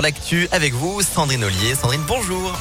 L'actu avec vous, Sandrine Ollier. Sandrine, bonjour.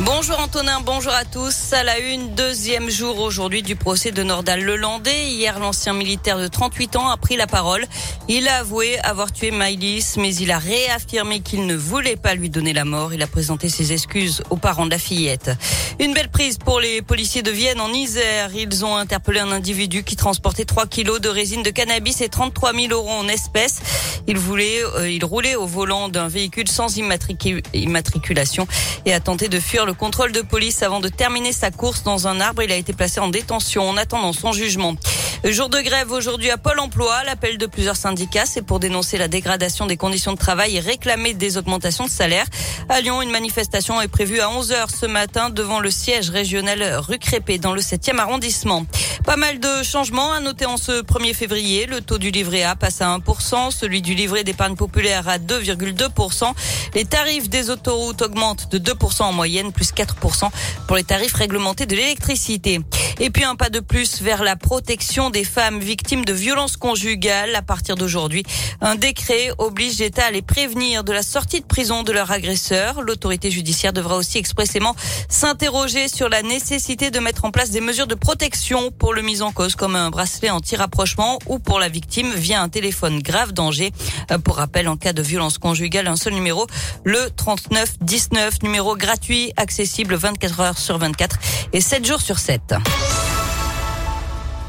Bonjour Antonin, bonjour à tous. À la une, deuxième jour aujourd'hui du procès de Nordal Lelandais. Hier, l'ancien militaire de 38 ans a pris la parole. Il a avoué avoir tué Maïlis, mais il a réaffirmé qu'il ne voulait pas lui donner la mort. Il a présenté ses excuses aux parents de la fillette. Une belle prise pour les policiers de Vienne en Isère. Ils ont interpellé un individu qui transportait 3 kilos de résine de cannabis et 33 000 euros en espèces. Il voulait, euh, il roulait au volant d'un véhicule sans immatriculation et a tenté de fuir le contrôle de police avant de terminer sa course dans un arbre. Il a été placé en détention en attendant son jugement. Jour de grève aujourd'hui à Pôle emploi. L'appel de plusieurs syndicats, c'est pour dénoncer la dégradation des conditions de travail et réclamer des augmentations de salaire. À Lyon, une manifestation est prévue à 11h ce matin devant le siège régional rue Crépé dans le 7e arrondissement. Pas mal de changements à noter en ce 1er février. Le taux du livret A passe à 1%, celui du livret d'épargne populaire à 2,2%. Les tarifs des autoroutes augmentent de 2% en moyenne, plus 4% pour les tarifs réglementés de l'électricité. Et puis un pas de plus vers la protection des femmes victimes de violences conjugales. À partir d'aujourd'hui, un décret oblige l'État à les prévenir de la sortie de prison de leur agresseur. L'autorité judiciaire devra aussi expressément s'interroger sur la nécessité de mettre en place des mesures de protection pour le mis en cause, comme un bracelet anti-rapprochement ou pour la victime via un téléphone grave danger. Euh, pour rappel, en cas de violence conjugale, un seul numéro, le 3919, numéro gratuit, accessible 24 heures sur 24 et 7 jours sur 7.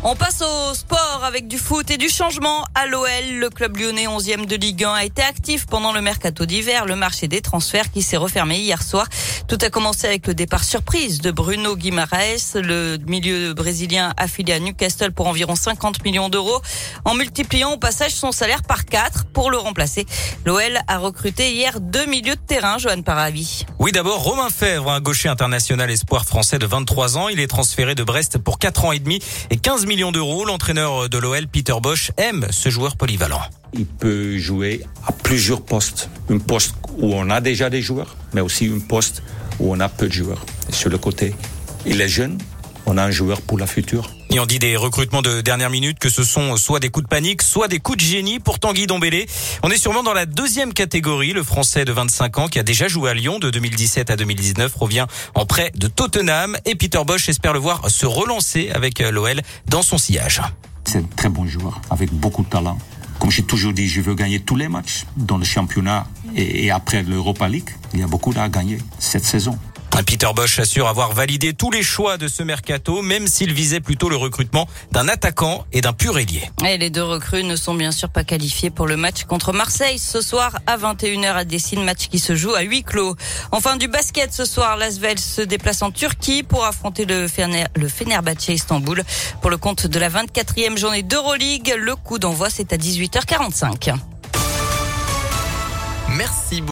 On passe au sport avec du foot et du changement à l'OL. Le club lyonnais 11e de Ligue 1 a été actif pendant le mercato d'hiver, le marché des transferts qui s'est refermé hier soir. Tout a commencé avec le départ surprise de Bruno Guimaraes, le milieu brésilien affilié à Newcastle pour environ 50 millions d'euros, en multipliant au passage son salaire par 4 pour le remplacer. L'OL a recruté hier deux milieux de terrain, Johan Paravi. Oui, d'abord Romain Fèvre, un gaucher international espoir français de 23 ans. Il est transféré de Brest pour 4 ans et demi et 15 millions d'euros. L'entraîneur de l'OL, Peter Bosch, aime ce joueur polyvalent. Il peut jouer à plusieurs postes. Un poste où on a déjà des joueurs, mais aussi un poste où on a peu de joueurs. sur le côté, il est jeune, on a un joueur pour la future. Et on dit des recrutements de dernière minute que ce sont soit des coups de panique, soit des coups de génie pour Tanguy Dombélé. On est sûrement dans la deuxième catégorie. Le Français de 25 ans qui a déjà joué à Lyon de 2017 à 2019 revient en prêt de Tottenham et Peter Bosch espère le voir se relancer avec l'OL dans son sillage. C'est un très bon joueur avec beaucoup de talent. Comme j'ai toujours dit, je veux gagner tous les matchs dans le championnat et après l'Europa League. Il y a beaucoup à gagner cette saison. Peter Bosch assure avoir validé tous les choix de ce mercato, même s'il visait plutôt le recrutement d'un attaquant et d'un pur ailier. Et les deux recrues ne sont bien sûr pas qualifiés pour le match contre Marseille ce soir à 21h à Dessine, match qui se joue à huis clos. Enfin du basket ce soir, l'Asvel se déplace en Turquie pour affronter le, Fener, le Fenerbahçe Istanbul pour le compte de la 24e journée d'Euroleague. Le coup d'envoi c'est à 18h45. Merci beaucoup.